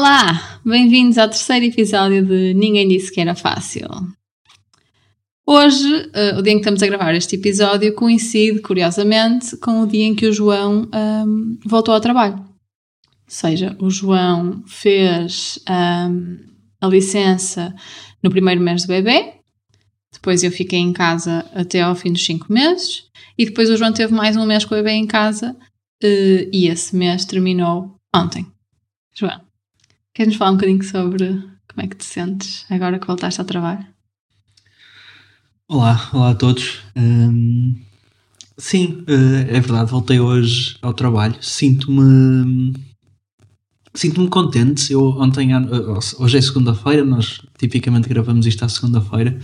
Olá, bem-vindos ao terceiro episódio de Ninguém Disse Que Era Fácil. Hoje, uh, o dia em que estamos a gravar este episódio, coincide, curiosamente, com o dia em que o João um, voltou ao trabalho. Ou seja, o João fez um, a licença no primeiro mês do bebê, depois eu fiquei em casa até ao fim dos cinco meses, e depois o João teve mais um mês com o bebê em casa, uh, e esse mês terminou ontem. João, queres-nos falar um bocadinho sobre como é que te sentes agora que voltaste ao trabalho? Olá, olá a todos. Hum, sim, eh, é verdade, voltei hoje ao trabalho. Sinto-me. Sinto-me contente. Eu ontem, hoje é segunda-feira, nós tipicamente gravamos isto à segunda-feira.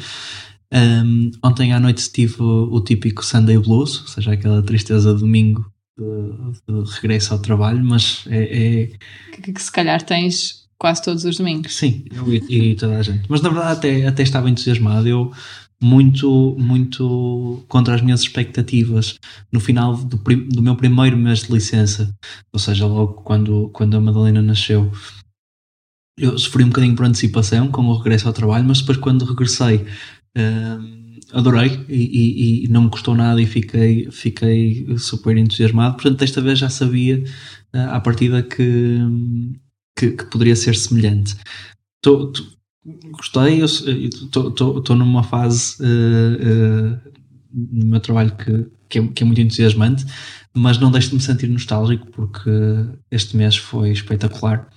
Um, ontem à noite tive o, o, típico Sunday Blues, ou seja, aquela tristeza de domingo de, de regresso ao trabalho, mas é. é... Que, que, se calhar tens quase todos os domingos. Sim, eu e, e, toda a gente. Mas na verdade até, até estava entusiasmado. Eu muito, muito contra as minhas expectativas no final do, do meu primeiro mês de licença, ou seja, logo quando, quando a Madalena nasceu. Eu sofri um bocadinho por antecipação com o regresso ao trabalho, mas depois quando regressei uh, adorei e, e, e, não me custou nada e fiquei, fiquei super entusiasmado. Portanto, desta vez já sabia uh, à partida que, que, que poderia ser semelhante. Tô, tô, gostei, estou numa fase uh, uh, no meu trabalho que, que é, que, é, muito entusiasmante, mas não deixo de me sentir nostálgico porque este mês foi espetacular.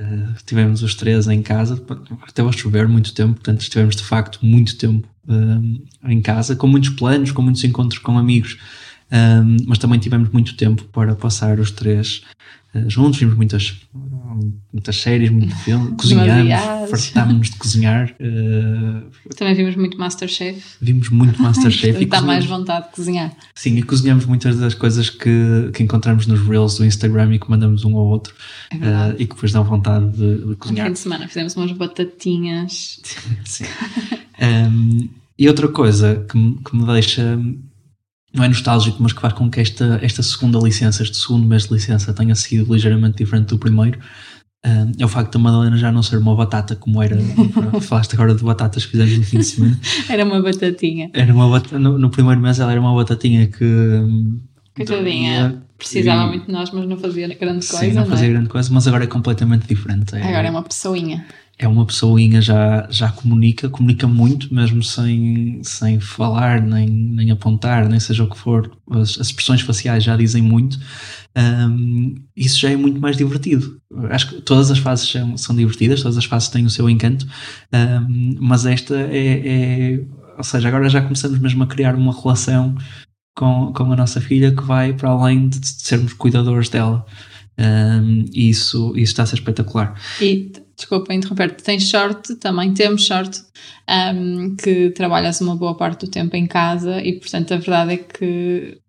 Uh, tivemos os três em casa, até a chover muito tempo, portanto estivemos de facto muito tempo em casa, com muitos planos, com muitos encontros com amigos, mas também tivemos muito tempo para passar os três uh, juntos, vimos muitas muitas séries, muito filme, cozinhamos, fartámos-nos de cozinhar. Uh, Também vimos muito Masterchef. Vimos muito Masterchef. e dá mais vontade de cozinhar. Sim, e cozinhamos muitas das coisas que, que encontramos nos Reels do Instagram e que mandamos um ao outro é uh, e que depois dão vontade de, de cozinhar. No fim de semana fizemos umas batatinhas. Sim. um, e outra coisa que que me deixa não é nostálgico, mas que faz com que esta, esta segunda licença, este segundo mês de licença tenha sido ligeiramente diferente do primeiro. Uh, é o facto da Madalena já não ser uma batata como era. falaste agora de batatas que fizemos no fim de semana. era uma batatinha. Era uma bat no, no, primeiro mês ela era uma batatinha que. Coitadinha, precisava e, muito de nós, mas não fazia grande coisa. Sim, não fazia não é? grande coisa, mas agora é completamente diferente. É, agora é uma pessoinha é uma pessoinha, já, já comunica, comunica muito, mesmo sem, sem falar, nem, nem apontar, nem seja o que for. As, as expressões faciais já dizem muito. Um, isso já é muito mais divertido. Acho que todas as fases são, são divertidas, todas as fases têm o seu encanto, um, mas esta é, é, Ou seja, agora já começamos mesmo a criar uma relação com, com a nossa filha que vai para além de sermos cuidadores dela. Um, e isso, isso está a ser espetacular. E desculpa interromper, tens sorte, também temos sorte um, que trabalhas uma boa parte do tempo em casa e portanto a verdade é que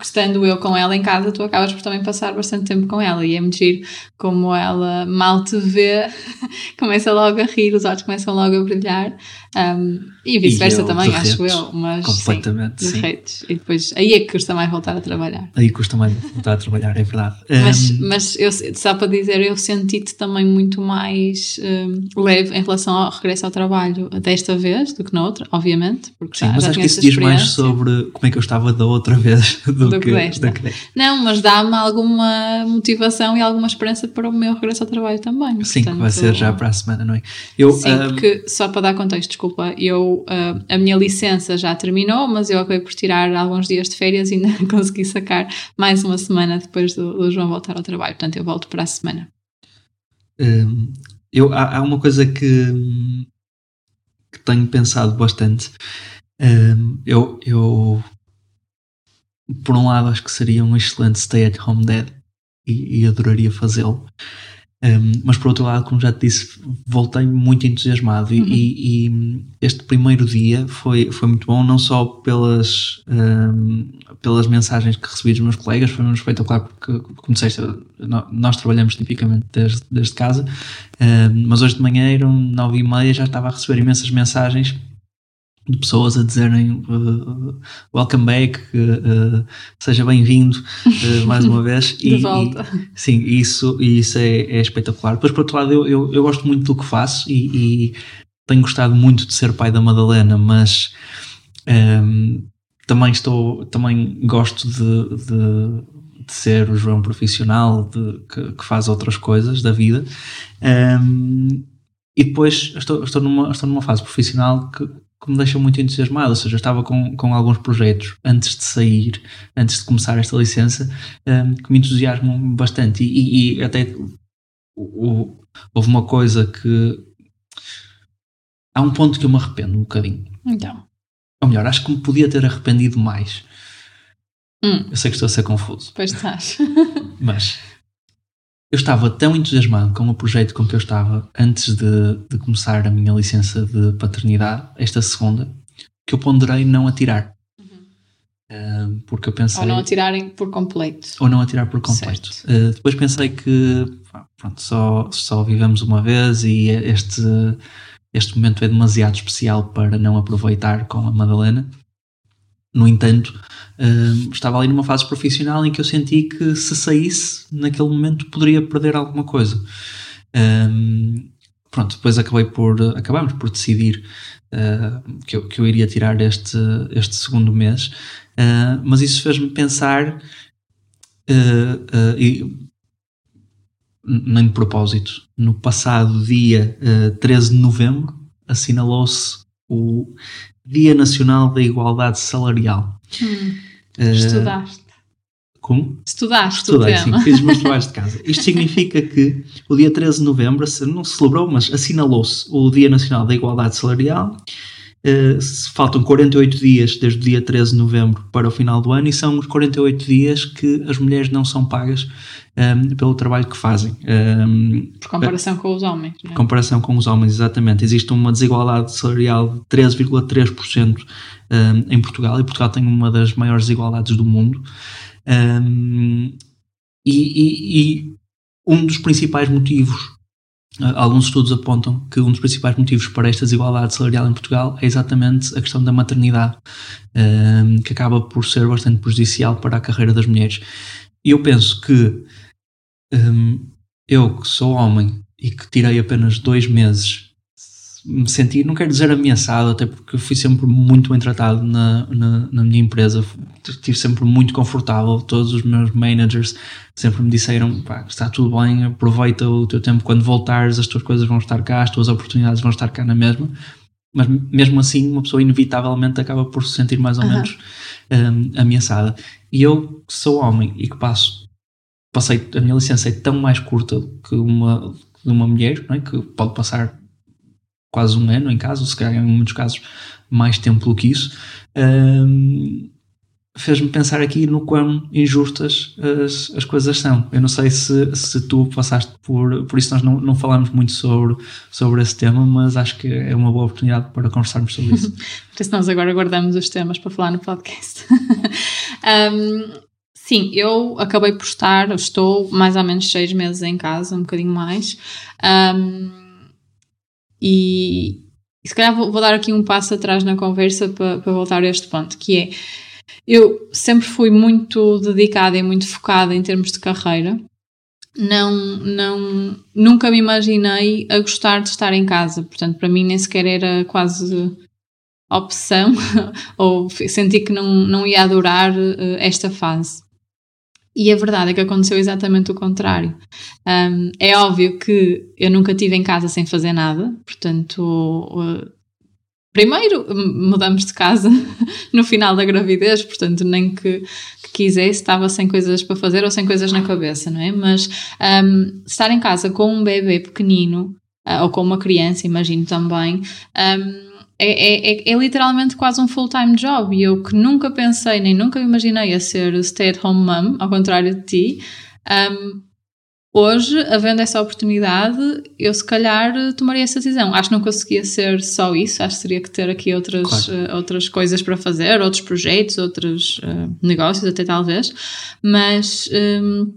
estando eu com ela em casa, tu acabas por também passar bastante tempo com ela e é muito giro como ela mal te vê, começa logo a rir, os olhos começam logo a brilhar um, e vice-versa também, acho eu, mas completamente sim, sim. e depois aí é que custa mais voltar a trabalhar. Aí custa mais voltar a trabalhar, é verdade. Mas, um, mas eu, só para dizer, eu senti-te também muito mais um, leve em relação ao regresso ao trabalho desta vez do que na outra, obviamente, porque sim, já, mas já acho que isso diz mais sobre como é que eu estava da outra vez do, do que, que desta. Que Não, mas dá-me alguma motivação e alguma esperança para o meu regresso ao trabalho também. Sim, Portanto, que vai ser já para a semana, não é? Eu, sim, porque só para dar contexto, desculpa, eu, uh, a minha licença já terminou, mas eu acabei por tirar alguns dias de férias e ainda consegui sacar mais uma semana depois do, do João voltar ao trabalho. Portanto, eu volto para a semana. Um, eu, há, há, uma coisa que, que tenho pensado bastante. Um, eu, eu, por um lado, acho que seria um excelente stay-at-home dad e, e adoraria fazê-lo. Um, mas por outro lado, como já te disse, voltei muito entusiasmado uhum. e, e, este primeiro dia foi, foi muito bom, não só pelas, um, pelas mensagens que recebi dos meus colegas, foi um espetacular porque, como disseste, nós trabalhamos tipicamente desde, desde casa, um, mas hoje de manhã eram nove e meia, já estava a receber imensas mensagens de pessoas a dizerem uh, welcome back, uh, seja bem-vindo mais uma vez. de e, volta. E, sim, isso, isso é, é, espetacular. Depois, por outro lado, eu, eu, eu, gosto muito do que faço e, e tenho gostado muito de ser pai da Madalena, mas um, ehm, também estou, também gosto de, de, de, ser o João profissional de, que, que, faz outras coisas da vida. Um, ehm, e depois estou, estou, numa, estou numa fase profissional que que me deixa muito entusiasmado. Ou seja, eu estava com, com alguns projetos antes de sair, antes de começar esta licença, um, que me entusiasmam bastante. E, e, e até o, houve uma coisa que. Há um ponto que eu me arrependo um bocadinho. Então. Ou melhor, acho que me podia ter arrependido mais. Hum. Eu sei que estou a ser confuso. Pois estás. Mas eu estava tão entusiasmado com o projeto com que eu estava antes de, de começar a minha licença de paternidade, esta segunda, que eu ponderei não atirar. Uhum. Uh, porque eu pensei. Ou não atirarem por completo. Ou não atirar por completo. Uh, depois pensei que pronto, só, só vivemos uma vez e este, este momento é demasiado especial para não aproveitar com a Madalena. No entanto, uh, estava ali numa fase profissional em que eu senti que se saísse naquele momento poderia perder alguma coisa. Um, pronto, depois acabei por acabamos por decidir uh, que, eu, que eu iria tirar este, este segundo mês, uh, mas isso fez-me pensar uh, e nem de propósito. No passado dia 13 de novembro assinalou-se o Dia Nacional da Igualdade Salarial. Hum. Uh, Estudaste. Como? Estudaste Estudei, sim, fiz os meus trabalhos de casa. Isto significa que o dia 13 de novembro, não se celebrou, mas assinalou-se o Dia Nacional da Igualdade Salarial. Uh, faltam 48 dias desde o dia 13 de novembro para o final do ano e são os 48 dias que as mulheres não são pagas um, pelo trabalho que fazem. Um, por comparação com os homens. Por é? comparação com os homens, exatamente. Existe uma desigualdade salarial de 13,3% um, em Portugal e Portugal tem uma das maiores desigualdades do mundo. E, e, e, um dos principais motivos, alguns estudos apontam que um dos principais motivos para esta desigualdade salarial em Portugal é exatamente a questão da maternidade, que acaba por ser bastante prejudicial para a carreira das mulheres. E eu penso que um, eu que sou homem e que tirei apenas dois meses me senti, não quero dizer ameaçado, até porque fui sempre muito bem tratado na, na, na, minha empresa, estive sempre muito confortável. Todos os meus managers sempre me disseram: está tudo bem, aproveita o teu tempo. Quando voltares, as tuas coisas vão estar cá, as tuas oportunidades vão estar cá na mesma. Mas mesmo assim, uma pessoa inevitavelmente acaba por se sentir mais ou uhum. menos um, ameaçada. E eu, que sou homem e que passo passei, a minha licença é tão mais curta que uma, de uma mulher, é? que pode passar quase um ano em casa, ou se calhar em muitos casos mais tempo do que isso, um, fez-me pensar aqui no quão injustas as, as coisas são. Eu não sei se, se tu passaste por, por isso, nós não, não falamos muito sobre, sobre esse tema, mas acho que é uma boa oportunidade para conversarmos sobre isso. por isso, nós agora guardamos os temas para falar no podcast. um, Sim, eu acabei por estar, estou mais ou menos seis meses em casa, um bocadinho mais. Um, e, se calhar vou, vou, dar aqui um passo atrás na conversa para, voltar a este ponto, que é eu sempre fui muito dedicada e muito focada em termos de carreira. Não, não, nunca me imaginei a gostar de estar em casa. Portanto, para mim nem sequer era quase opção ou senti que não, não ia adorar uh, esta fase. E a verdade é que aconteceu exatamente o contrário. Um, é óbvio que eu nunca estive em casa sem fazer nada, portanto, uh, primeiro mudamos de casa no final da gravidez, portanto, nem que, que, quisesse, estava sem coisas para fazer ou sem coisas na cabeça, não é? Mas um, estar em casa com um bebê pequenino, uh, ou com uma criança, imagino também. Um, é, é, é, é, literalmente quase um full-time job e eu que nunca pensei nem nunca imaginei a ser stay-at-home mom, ao contrário de ti, um, hoje, havendo essa oportunidade, eu se calhar tomaria essa decisão. Acho que não conseguia ser só isso, acho que teria que ter aqui outras, claro. uh, outras coisas para fazer, outros projetos, outros uh, negócios, até talvez, mas. Um,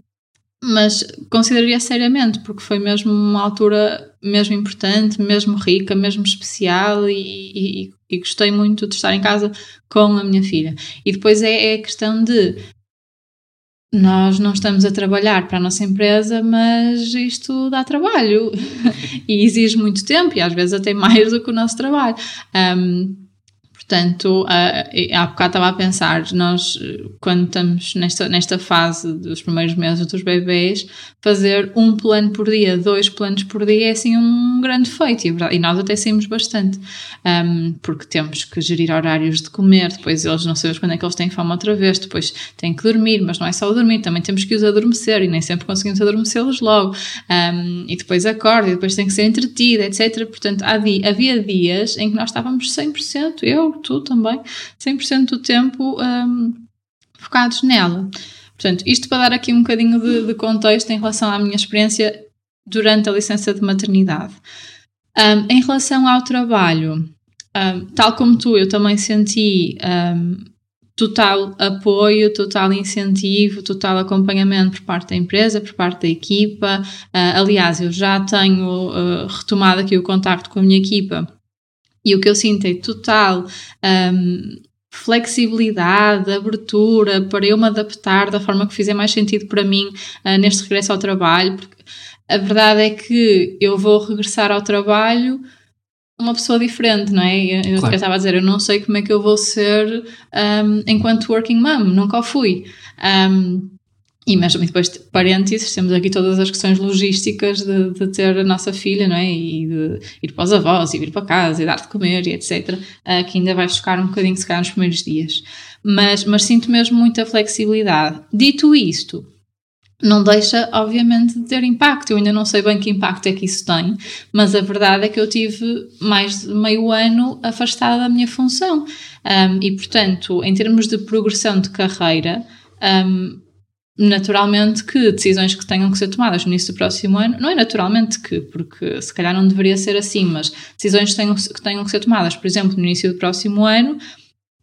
mas consideraria seriamente, porque foi mesmo uma altura mesmo importante, mesmo rica, mesmo especial e, e, e, gostei muito de estar em casa com a minha filha. E depois é, é a questão de nós não estamos a trabalhar para a nossa empresa, mas isto dá trabalho e exige muito tempo e às vezes até mais do que o nosso trabalho. Um, Portanto, uh, há bocado estava a pensar, nós, quando estamos nesta, nesta fase dos primeiros meses dos bebês, fazer um plano por dia, dois planos por dia é assim um grande feito e, e nós até saímos bastante, um, porque temos que gerir horários de comer, depois eles não sabemos quando é que eles têm fome outra vez, depois têm que dormir, mas não é só dormir, também temos que os adormecer e nem sempre conseguimos adormecê-los logo, um, e depois acorda e depois tem que ser entretida, etc. Portanto, havia dias em que nós estávamos 100%, eu, tu também, 100% do tempo um, focados nela. Portanto, isto para dar aqui um bocadinho de, de, contexto em relação à minha experiência durante a licença de maternidade. Um, em relação ao trabalho, um, tal como tu, eu também senti total apoio, total incentivo, total acompanhamento por parte da empresa, por parte da equipa. Uh, aliás, eu já tenho uh, retomado aqui o contacto com a minha equipa e o que eu sinto é total um, flexibilidade, abertura para eu me adaptar da forma que fizer mais sentido para mim uh, neste regresso ao trabalho, porque a verdade é que eu vou regressar ao trabalho uma pessoa diferente, não é? Eu, claro. eu estava a dizer, eu não sei como é que eu vou ser um, enquanto working mom, nunca o fui. Um, e mesmo depois, parênteses, temos aqui todas as questões logísticas de, de, ter a nossa filha, não é? E de ir para os avós e vir para casa e dar de comer e etc. Uh, que ainda vai chocar um bocadinho, se calhar, nos primeiros dias. Mas, mas sinto mesmo muita flexibilidade. Dito isto, não deixa, obviamente, de ter impacto. Eu ainda não sei bem que impacto é que isso tem, mas a verdade é que eu tive mais de meio ano afastada da minha função. Um, e, portanto, em termos de progressão de carreira, um, naturalmente que decisões que tenham que ser tomadas no início do próximo ano, não é naturalmente que, porque se calhar não deveria ser assim, mas decisões que tenham, que ser tomadas, por exemplo, no início do próximo ano,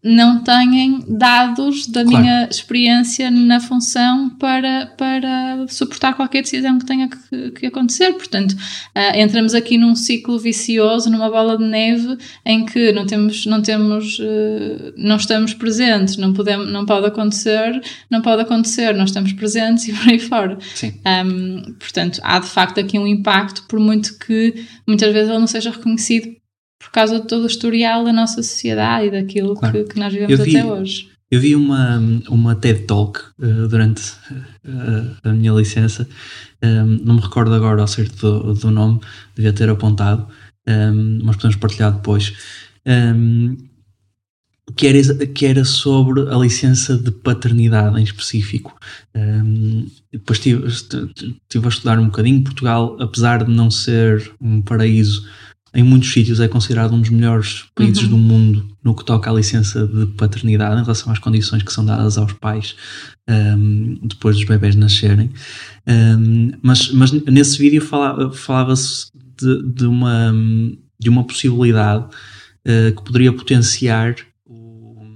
não têm dados da claro. minha experiência na função para, para suportar qualquer decisão que tenha que, que acontecer. Portanto, uh, entramos aqui num ciclo vicioso, numa bola de neve, em que não temos, não temos, uh, não estamos presentes, não, podemos, não pode acontecer, não pode acontecer, nós estamos presentes e por aí fora. Sim. Um, portanto, há de facto aqui um impacto, por muito que muitas vezes ele não seja reconhecido por causa de todo o historial da nossa sociedade e daquilo claro. que, que, nós vivemos vi, até hoje. Eu vi uma, uma TED Talk uh, durante uh, a minha licença, um, ehm, não me recordo agora ao certo do, do nome, devia ter apontado, um, ehm, mas podemos partilhar depois. Um, ehm, que era, que era sobre a licença de paternidade em específico. Um, depois estive, estive a estudar um bocadinho. Portugal, apesar de não ser um paraíso em muitos sítios é considerado um dos melhores países uhum. do mundo no que toca à licença de paternidade em relação às condições que são dadas aos pais um, depois dos bebés nascerem. Um, mas, mas nesse vídeo falava-se falava de, de, uma, de uma possibilidade uh, que poderia potenciar o,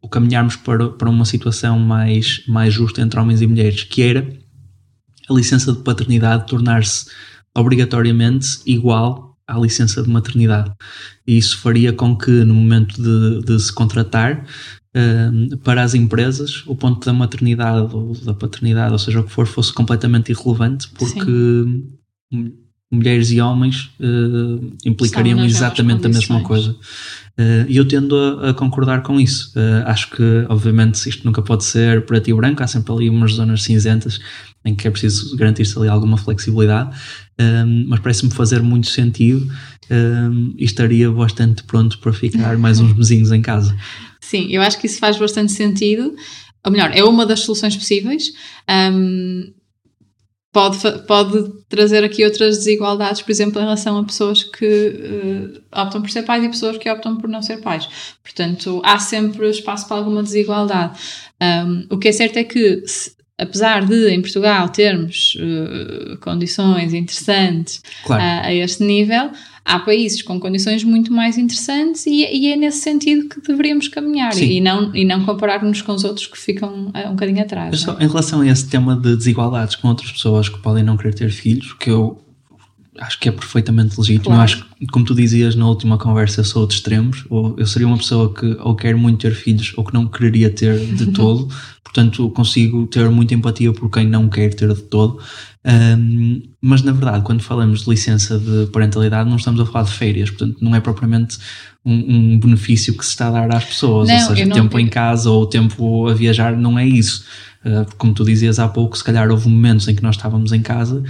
o caminharmos para, para uma situação mais, mais justa entre homens e mulheres, que era a licença de paternidade tornar-se obrigatoriamente igual à licença de maternidade. E isso faria com que, no momento de, de se contratar, uh, para as empresas, o ponto da maternidade ou da paternidade, ou seja o que for, fosse completamente irrelevante, porque Sim. mulheres e homens uh, implicariam exatamente a mesma coisa. Uh, e eu tendo a, a, concordar com isso. Uh, acho que, obviamente, isto nunca pode ser preto e branco, há sempre ali umas zonas cinzentas em que é preciso garantir-se ali alguma flexibilidade, um, mas parece-me fazer muito sentido um, e estaria bastante pronto para ficar mais uns mesinhos em casa. Sim, eu acho que isso faz bastante sentido. Ou melhor, é uma das soluções possíveis. Um, pode, pode trazer aqui outras desigualdades, por exemplo, em relação a pessoas que uh, optam por ser pais e pessoas que optam por não ser pais. Portanto, há sempre espaço para alguma desigualdade. Um, o que é certo é que se, apesar de em Portugal termos uh, condições interessantes claro. a, a, este nível, há países com condições muito mais interessantes e, e é nesse sentido que deveríamos caminhar e não, e não comparar-nos com os outros que ficam uh, um bocadinho atrás. Só, em relação a esse tema de desigualdades com outras pessoas que podem não querer ter filhos, que eu acho que é perfeitamente legítimo. Claro. Acho que, como tu dizias na última conversa, eu sou de extremos. Ou eu seria uma pessoa que ou quer muito ter filhos ou que não quereria ter de todo. Portanto, consigo ter muita empatia por quem não quer ter de todo. Um, mas na verdade, quando falamos de licença de parentalidade, não estamos a falar de férias, portanto, não é propriamente um, um benefício que se está a dar às pessoas, Não, ou seja, eu não- tempo em casa ou tempo a viajar, não é isso. Uh, como tu dizias há pouco, se calhar houve momentos em que nós estávamos em casa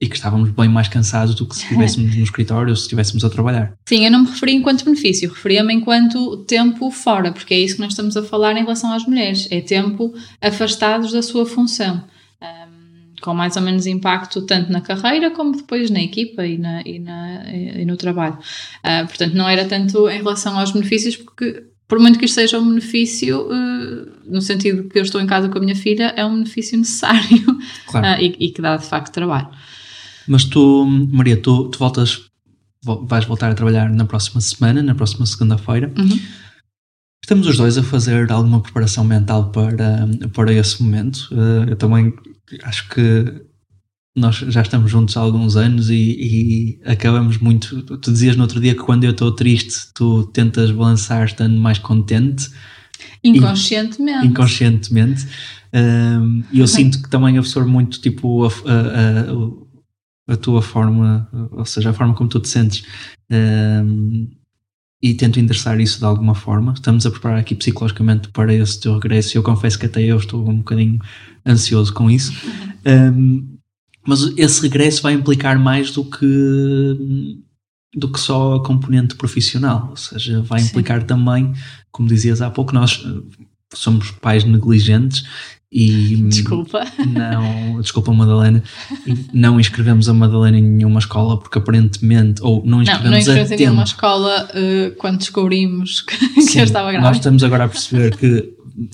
e que estávamos bem mais cansados do que se estivéssemos no escritório ou se estivéssemos a trabalhar. Sim, eu não me referi enquanto benefício, referia-me enquanto tempo fora, porque é isso que nós estamos a falar em relação às mulheres, é tempo afastados da sua função, Ahm, com mais ou menos impacto tanto na carreira como depois na equipa e, na, e, na- e no trabalho. Ah, portanto, não era tanto em relação aos benefícios, porque por muito que isto seja um benefício, eh, no sentido que eu estou em casa com a minha filha, é um benefício necessário Claro. ah, e que dá de facto trabalho. Mas tu, Maria, tu, tu voltas, vo- vais voltar a trabalhar na próxima semana, na próxima segunda-feira. Uhum. Estamos os dois a fazer alguma preparação mental para, para esse momento. Eh, eu também acho que nós já estamos juntos há alguns anos e, e acabamos muito. Tu dizias no outro dia que quando eu estou triste, tu tentas balançar estando mais contente Inconscientemente. inconscientemente. Um, e eu sinto que também absorvo muito tipo a, a- a- a tua forma, ou seja, a forma como tu te sentes. Um, e tento endereçar isso de alguma forma. Estamos a preparar aqui psicologicamente para esse teu regresso. Eu confesso que até eu estou um bocadinho ansioso com isso. Um, mas esse regresso vai implicar mais do que do que só a componente profissional, ou seja, vai Sim. implicar também, como dizias há pouco, nós somos pais negligentes e Desculpa. não, desculpa Madalena, não inscrevemos a Madalena em nenhuma escola porque aparentemente, ou não Não, inscrevemos não a inscrevemos em tempo. nenhuma escola eh, quando descobrimos que, que Sim, eu estava Nós grávida. estamos agora a perceber que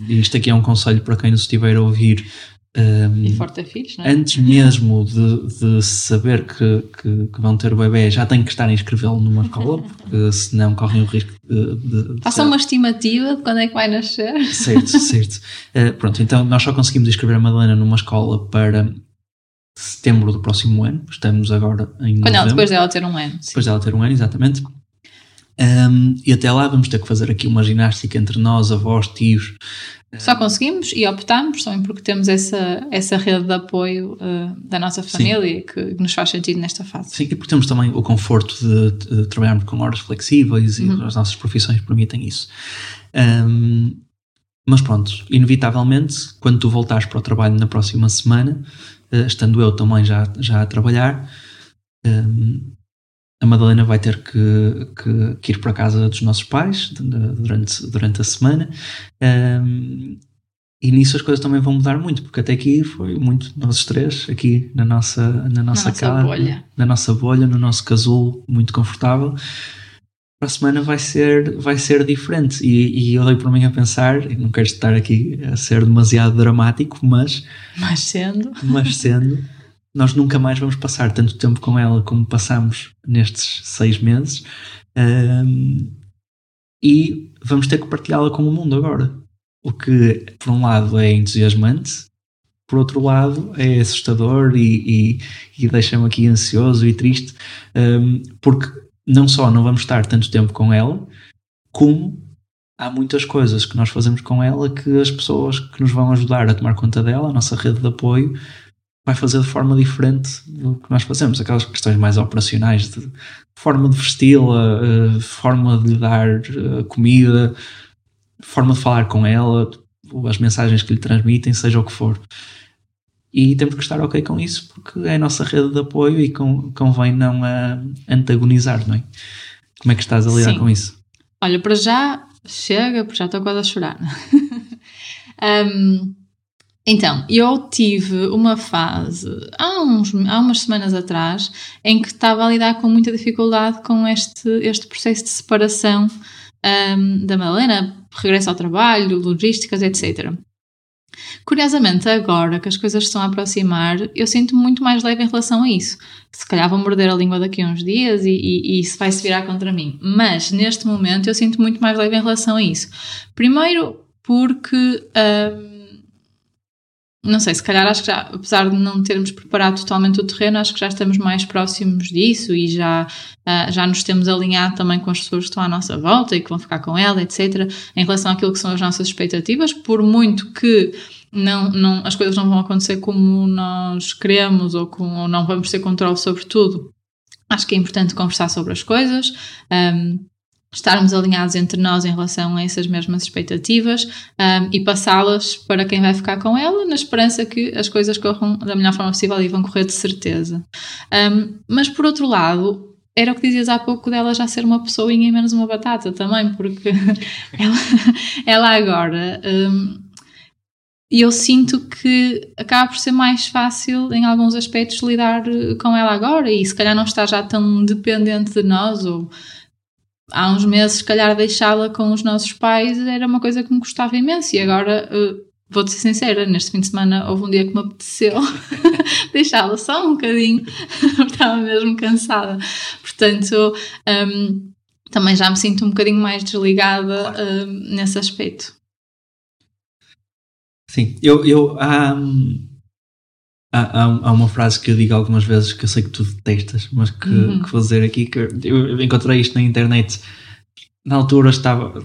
isto aqui é um conselho para quem nos estiver a ouvir. Ehm, E forte a filhos, não é? antes mesmo de, de saber que, que, que vão ter o bebê, já tem que estar a inscrevê-lo numa escola, porque senão correm o risco de. de, de Faça ser- uma estimativa de quando é que vai nascer. Certo, certo. Eh, pronto, então nós só conseguimos inscrever a Madalena numa escola para setembro do próximo ano. Estamos agora em Quando ela, depois dela ter um ano. sim. depois dela ter um ano, exatamente. Um, e até lá vamos ter que fazer aqui uma ginástica entre nós, avós, tios. Só conseguimos e optamos também porque temos essa, essa rede de apoio eh, da nossa família que nos faz sentido nesta fase. Sim, e porque temos também o conforto de, de trabalharmos com horas flexíveis Uhum. e as nossas profissões permitem isso. Um, mas pronto, inevitavelmente, quando tu voltares para o trabalho na próxima semana, eh, estando eu também já, já a trabalhar, um, a Madalena vai ter que, que- que ir para a casa dos nossos pais durante, durante a semana. Um, e nisso as coisas também vão mudar muito, porque até aqui foi muito nós três, aqui na nossa, na nossa, casa, bolha. na nossa bolha, no nosso casulo, muito confortável. Para a semana vai ser, vai ser diferente. E, e eu dei por mim a pensar, e não quero estar aqui a ser demasiado dramático, mas, Mas sendo. mas sendo, nós nunca mais vamos passar tanto tempo com ela como passamos nestes seis meses. Ahm, e vamos ter que partilhá-la com o mundo agora. O que, por um lado, é entusiasmante, por outro lado, é assustador e, e, e deixa-me aqui ansioso e triste, ahm, porque não só não vamos estar tanto tempo com ela, como há muitas coisas que nós fazemos com ela que as pessoas que nos vão ajudar a tomar conta dela, a nossa rede de apoio, vai fazer de forma diferente do que nós fazemos. Aquelas questões mais operacionais de forma de vesti-la, eh, forma de lhe dar eh, comida, forma de falar com ela, as mensagens que lhe transmitem, seja o que for. E temos que estar ok com isso, porque é a nossa rede de apoio e con- convém não a antagonizar, não é? Como é que estás a lidar Sim. com isso? Olha, para já chega, porque já estou quase a chorar. Hum, então, eu tive uma fase há, uns, há umas semanas atrás em que estava a lidar com muita dificuldade com este, este processo de separação hum, da Madalena, regresso ao trabalho, logísticas, etc. Curiosamente, agora que as coisas estão a aproximar, eu sinto-me muito mais leve em relação a isso. Se calhar vou morder a língua daqui a uns dias e, e, e isso vai se virar contra mim. Mas neste momento eu sinto muito mais leve em relação a isso. Primeiro, porque hum, não sei, se calhar acho que já, apesar de não termos preparado totalmente o terreno, acho que já estamos mais próximos disso e já, uh, já nos temos alinhado também com as pessoas que estão à nossa volta e que vão ficar com ela, etc., em relação àquilo que são as nossas expectativas, por muito que não, não, as coisas não vão acontecer como nós queremos ou, com, ou não vamos ter controle sobre tudo. Acho que é importante conversar sobre as coisas. Um, estarmos alinhados entre nós em relação a essas mesmas expectativas um, e passá-las para quem vai ficar com ela, na esperança que as coisas corram da melhor forma possível e vão correr de certeza. Um, mas por outro lado, era o que dizias há pouco dela já ser uma pessoinha e menos uma batata também, porque ela, ela agora. Um, e eu sinto que acaba por ser mais fácil, em alguns aspectos, lidar com ela agora e se calhar não está já tão dependente de nós ou há uns meses, se calhar, deixá-la com os nossos pais era uma coisa que me gostava imenso. E agora, uh, vou-te ser sincera, neste fim de semana houve um dia que me apeteceu deixá-la só um bocadinho, estava mesmo cansada. Portanto, um, também já me sinto um bocadinho mais desligada uh, nesse aspecto. Sim, eu, eu há, há, há, uma frase que eu digo algumas vezes que eu sei que tu detestas, mas que, uhum. que vou dizer aqui, que eu encontrei isto na internet. Na altura estava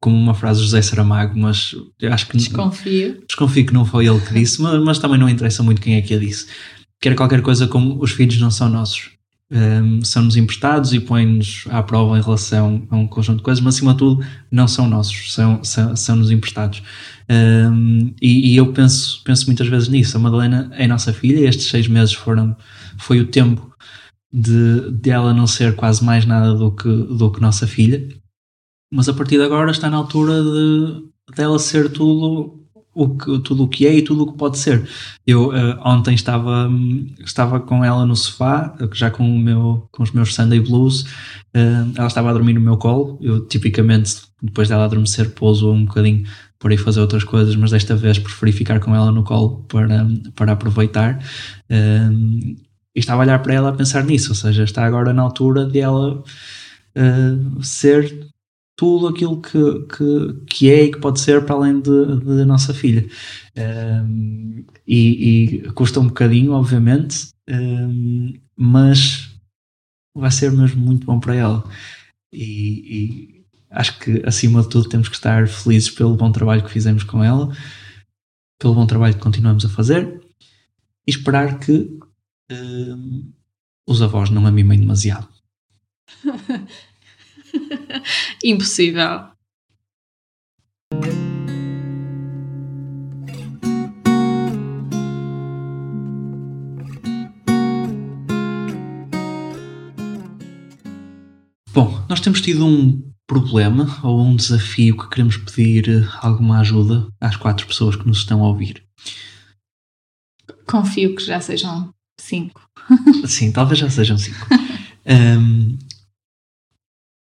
como uma frase de José Saramago, mas eu acho que. Desconfio. Desconfio que não foi ele que disse, mas, mas também não interessa muito quem é que a disse. Que era qualquer coisa como os filhos não são nossos. Um, são-nos emprestados e põem-nos à prova em relação a um conjunto de coisas, mas acima de tudo não são nossos, são-nos são, são emprestados. Um, e, e, eu penso, penso muitas vezes nisso. A Madalena é nossa filha, estes seis meses foram, foi o tempo de, de ela não ser quase mais nada do que, do que nossa filha, mas a partir de agora está na altura de dela ser tudo o que, tudo o que é e tudo o que pode ser. Eu uh, ontem estava, estava com ela no sofá, já com, o meu, com os meus Sunday Blues, uh, ela estava a dormir no meu colo, eu tipicamente, depois dela adormecer, pouso um bocadinho para ir fazer outras coisas, mas desta vez preferi ficar com ela no colo para, para aproveitar. Uh, e estava a olhar para ela a pensar nisso, ou seja, está agora na altura de ela ser tudo aquilo que, que, que é e que pode ser para além de, nossa filha. Um, e, e, custa um bocadinho, obviamente, um, mas vai ser mesmo muito bom para ela. E, e, acho que, acima de tudo, temos que estar felizes pelo bom trabalho que fizemos com ela, pelo bom trabalho que continuamos a fazer e esperar que um, os avós não a mimem demasiado. Impossível. Bom, nós temos tido um problema ou um desafio que queremos pedir eh, alguma ajuda às quatro pessoas que nos estão a ouvir. Confio que já sejam cinco. Sim, talvez já sejam cinco. um,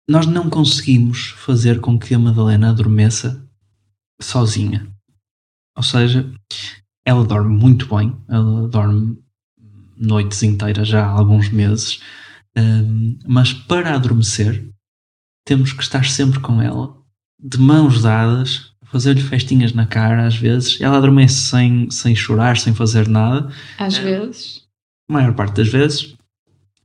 nós não conseguimos fazer com que a Madalena adormeça sozinha. Ou seja, ela dorme muito bem, ela dorme noites inteiras já há alguns meses, um, mas para adormecer temos que estar sempre com ela, de mãos dadas, fazer-lhe festinhas na cara às vezes. Ela adormece sem, sem chorar, sem fazer nada. Às é, vezes. A maior parte das vezes.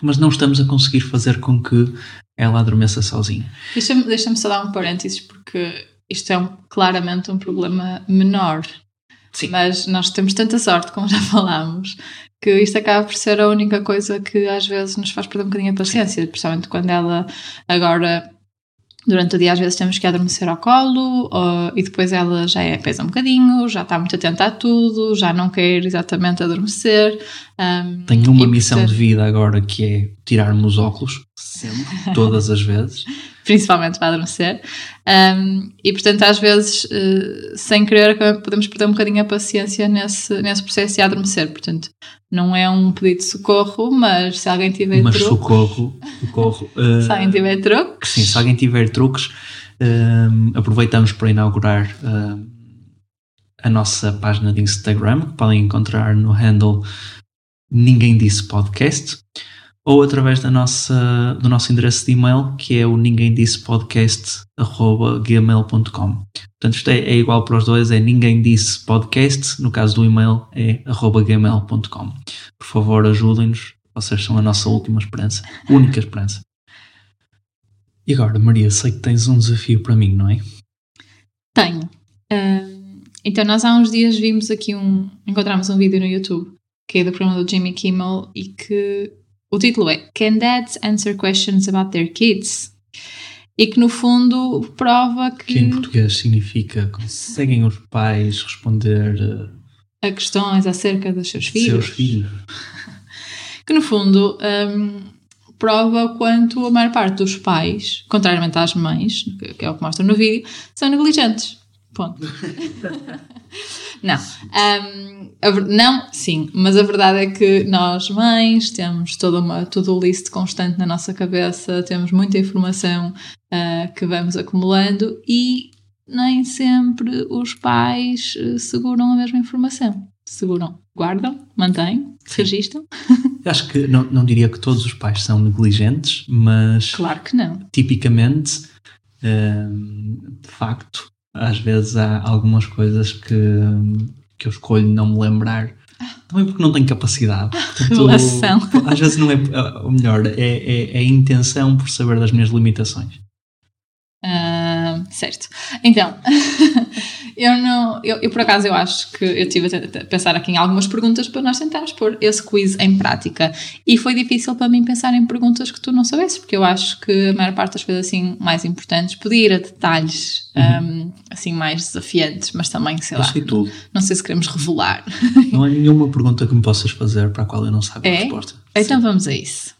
Mas não estamos a conseguir fazer com que ela adormeça sozinha. Deixa-me deixa só dar um parênteses, porque isto é um, claramente um problema menor. Sim. Mas nós temos tanta sorte, como já falámos, que isto acaba por ser a única coisa que às vezes nos faz perder um bocadinho a paciência, principalmente quando ela agora Durante o dia, às vezes, temos que adormecer ao colo ou, e depois ela já é, pesa um bocadinho, já está muito atenta a tudo, já não quer exatamente adormecer. Um, Tenho uma missão de vida agora que é tirar-me os óculos, sempre, todas as vezes. Principalmente para adormecer. Um, e portanto, às vezes, uh, sem querer, podemos perder um bocadinho a paciência nesse, nesse processo de adormecer. Portanto, não é um pedido de socorro, mas se alguém tiver mas truques. socorro, socorro. Uh, se alguém tiver truques. Sim, se alguém tiver truques, uh, aproveitamos para inaugurar uh, a nossa página de Instagram, que podem encontrar no handle Ninguém Disse Podcast, ou através da nossa, do nosso endereço de e-mail, que é o ninguém disse podcast.gmail.com. Portanto, isto é, é, igual para os dois, é ninguém disse podcast, no caso do e-mail é gmail.com. Por favor, ajudem-nos, vocês são a nossa última esperança, única esperança. E agora, Maria, sei que tens um desafio para mim, não é? Tenho. Uh, então, nós há uns dias vimos aqui um. Encontramos um vídeo no YouTube que é do programa do Jimmy Kimmel e que o título é Can Dads Answer Questions About Their Kids? E que no fundo prova que. Que em português significa conseguem os pais responder eh, a questões acerca dos seus filhos. Seus filhos. que no fundo um, prova quanto a maior parte dos pais, contrariamente às mães, que é o que mostra no vídeo, são negligentes. Ponto. não. Um, a, não, sim, mas a verdade é que nós, mães, temos toda uma to-do list constante na nossa cabeça, temos muita informação uh, que vamos acumulando e nem sempre os pais uh, seguram a mesma informação. Seguram, guardam, mantêm, registram. acho que não, não diria que todos os pais são negligentes, mas. Claro que não. Tipicamente, de facto, às vezes há algumas coisas que, que eu escolho não me lembrar. Também porque não tenho capacidade. Portanto, Relação. Às vezes não é. O melhor, é, é, é a intenção por saber das minhas limitações. Certo. Então, eu não. Eu, eu, por acaso eu acho que eu tive a pensar aqui em algumas perguntas para nós tentarmos pôr esse quiz em prática. E foi difícil para mim pensar em perguntas que tu não soubesses, porque eu acho que a maior parte das coisas assim mais importantes podia ir a detalhes uhum. um, assim mais desafiantes, mas também, sei eu lá. Sei tudo. Não sei se queremos revelar. Não há nenhuma pergunta que me possas fazer para a qual eu não saiba é? a resposta. Então Sim. vamos a isso.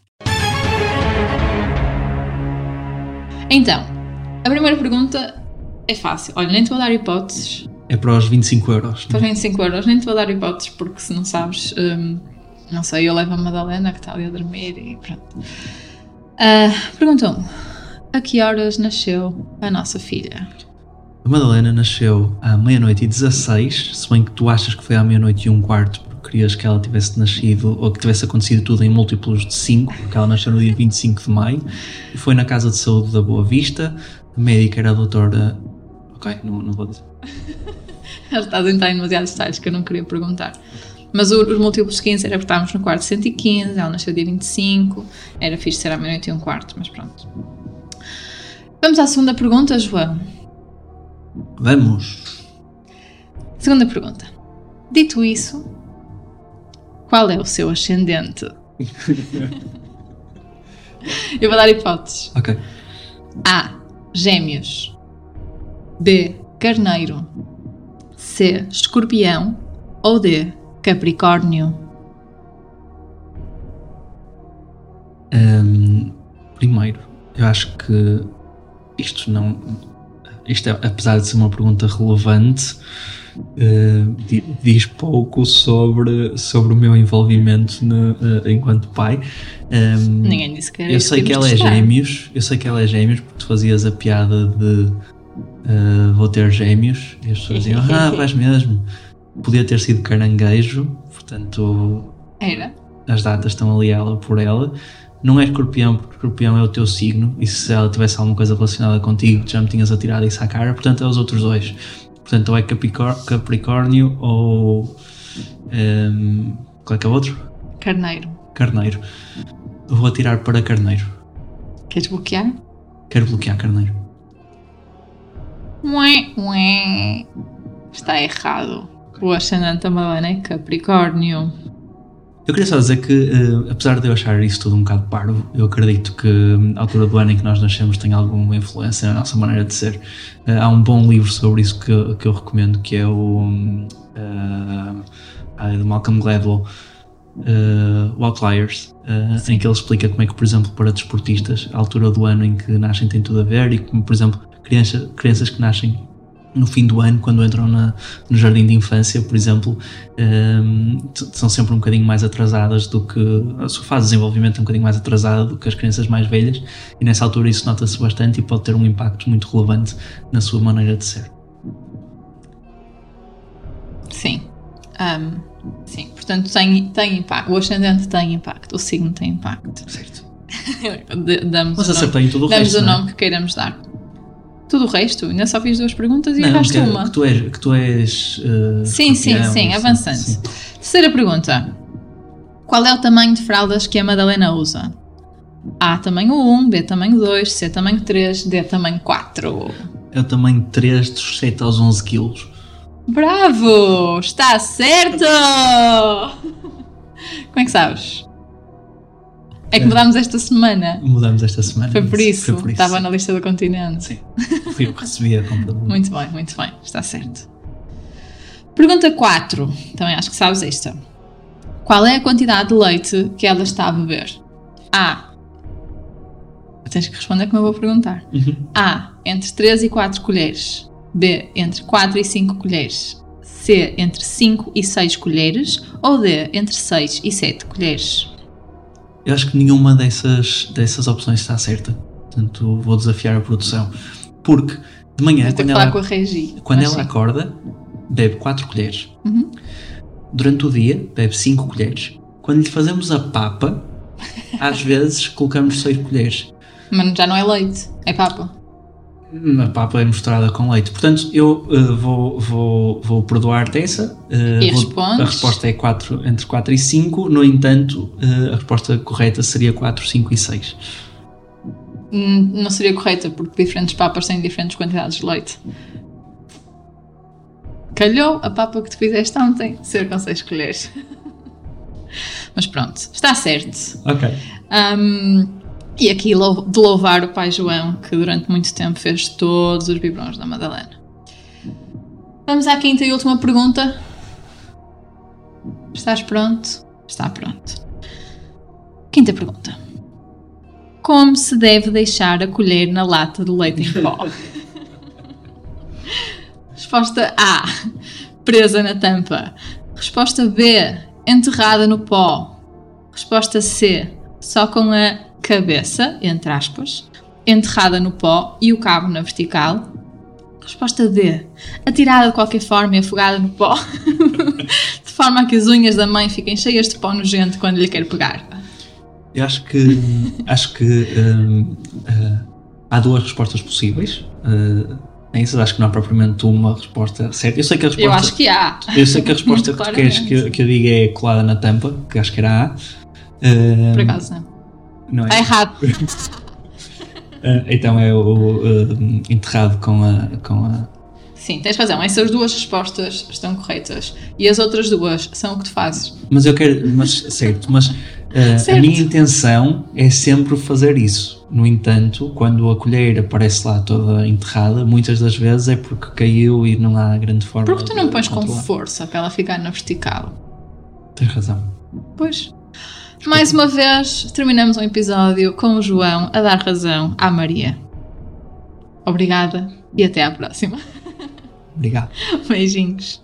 Então, a primeira pergunta é fácil. Olha, nem te vou dar hipóteses. É para os 25 euros. Para os 25 euros, nem te vou dar hipóteses, porque se não sabes, um, não sei, eu levo a Madalena que está ali a dormir e pronto. Uh, pergunta 1. A que horas nasceu a nossa filha? A Madalena nasceu à meia-noite e 16, se bem que tu achas que foi à meia-noite e um quarto, querias que ela tivesse nascido, ou que tivesse acontecido tudo em múltiplos de 5, porque ela nasceu no dia 25 de maio, e foi na Casa de Saúde da Boa Vista, a médica era a doutora. Ok, não, não vou dizer. Ela está a entrar em demasiados detalhes que eu não queria perguntar. Mas os múltiplos de 15 era porque estávamos no quarto 115, ela nasceu dia 25, era fixe ser à meia-noite e um quarto, mas pronto. Vamos à segunda pergunta, João. Vamos. Segunda pergunta. Dito isso, qual é o seu ascendente? eu vou dar hipóteses. Ok. A. Gêmeos. B. Carneiro. C. Escorpião. Ou D. Capricórnio. Um, primeiro, eu acho que isto não. Isto, é, apesar de ser uma pergunta relevante, uh, diz pouco sobre, sobre o meu envolvimento no, uh, enquanto pai. Um, Ninguém disse que era Eu sei que ela é gêmeos, eu sei que ela é gêmeos porque tu fazias a piada de uh, vou ter gêmeos e as pessoas diziam, ah, vais mesmo. Podia ter sido caranguejo, portanto. Era. As datas estão ali ela por ela. Não é escorpião, porque escorpião é o teu signo, e se ela tivesse alguma coisa relacionada contigo, já me tinhas atirado isso à cara, portanto é os outros dois. Portanto, ou é Capricórnio ou. Um, ehm, qual é que é o outro? Carneiro. Carneiro. Vou atirar para Carneiro. Queres bloquear? Quero bloquear Carneiro. Ué, ué. Está errado. O ascendente da é Capricórnio. Eu queria só dizer que, uh, apesar de eu achar isso tudo um bocado parvo, eu acredito que hum, a altura do ano em que nós nascemos tem alguma influência na nossa maneira de ser. Uh, há um bom livro sobre isso que, que eu recomendo, que é o uh, de Malcolm Gladwell, uh, Outliers, em que ele explica como é que, por exemplo, para desportistas, a altura do ano em que nascem tem tudo a ver e como, por exemplo, criança, crianças que nascem no fim do ano, quando entram na, no jardim de infância, por exemplo, um, ehm, são sempre um bocadinho mais atrasadas do que. A sua fase de desenvolvimento é um bocadinho mais atrasada do que as crianças mais velhas, e nessa altura isso nota-se bastante e pode ter um impacto muito relevante na sua maneira de ser. Sim. Um, sim, portanto tem, tem impacto. O ascendente tem impacto. O signo tem impacto. Certo. Damos, Mas o nome, acertei tudo o damos resto. o não é? nome que queiramos dar. Tudo o resto, ainda só fiz duas perguntas e erraste uma. que tu és. Que tu és eh, Sim, sim, sim, avançando. sim. Terceira pergunta. Qual é o tamanho de fraldas que a Madalena usa? A tamanho 1, B tamanho 2, C tamanho 3, D tamanho 4. É o tamanho 3 dos 7 aos 11 quilos. Bravo! Está certo! Como é que sabes? É que mudámos esta semana. Mudamos esta semana. Foi por isso. Foi por isso. Estava na lista do continente. Sim. Fui eu que recebi a compra do. Muito bem, muito bem. Está certo. Pergunta 4. Também acho que sabes esta. Qual é a quantidade de leite que ela está a beber? A. Tens que responder como eu vou perguntar. Uhum. A. Entre 3 e 4 colheres. B. Entre 4 e 5 colheres. C. Entre 5 e 6 colheres. Ou D. Entre 6 e 7 colheres. Eu acho que nenhuma dessas, dessas opções está certa. Portanto, vou desafiar a produção. Porque de manhã, quando, ela, quando ela acorda, bebe 4 colheres. Uhum. Durante o dia, bebe 5 colheres. Quando lhe fazemos a papa, às vezes colocamos 6 colheres. Mas já não é leite, é papa. A papa é misturada com leite. Portanto, eu eh, vou, vou, vou perdoar-te essa. E vou- a resposta é 4, entre 4 e 5. No entanto, eh, a resposta correta seria 4, 5 e 6. Hum, Não seria correta, porque diferentes papas têm diferentes quantidades de leite. Calhou a papa que tu fizeste ontem ser com 6 colheres. Mas pronto, está certo. Ok. Hum, e aqui de louvar o pai João, que durante muito tempo fez todos os biberons da Madalena. Vamos à quinta e última pergunta. Estás pronto? Está pronto. Quinta pergunta. Como se deve deixar a colher na lata de leite em pó? Resposta A. Presa na tampa. Resposta B. Enterrada no pó. Resposta C. Só com a cabeça, entre aspas, enterrada no pó e o cabo na vertical. Resposta D. Atirada de qualquer forma e afogada no pó. de forma a que as unhas da mãe fiquem cheias de pó nojento quando lhe quer pegar. Eu acho que, acho que hum, eh, há duas respostas possíveis. Uh, isso, acho que não há propriamente uma resposta certa. Eu sei que a resposta, Eu acho que há. eu sei que, a resposta que tu queres que, eu- que eu diga é colada na tampa, que acho que era A. Uh, Por acaso, não. Não é? Está errado. Uh, então é o enterrado com a, com a. Sim, tens razão. Essas duas respostas estão corretas. E as outras duas são o que tu fazes. Mas eu quero. Mas, certo, mas uh, Certo. a minha intenção é sempre fazer isso. No entanto, quando a colher aparece lá toda enterrada, muitas das vezes é porque caiu e não há grande forma Porque tu não pões com força para ela ficar na vertical. Tens razão. Pois. Mais uma vez, terminamos um episódio com o João a dar razão à Maria. Obrigada e até à próxima. Obrigado. Beijinhos.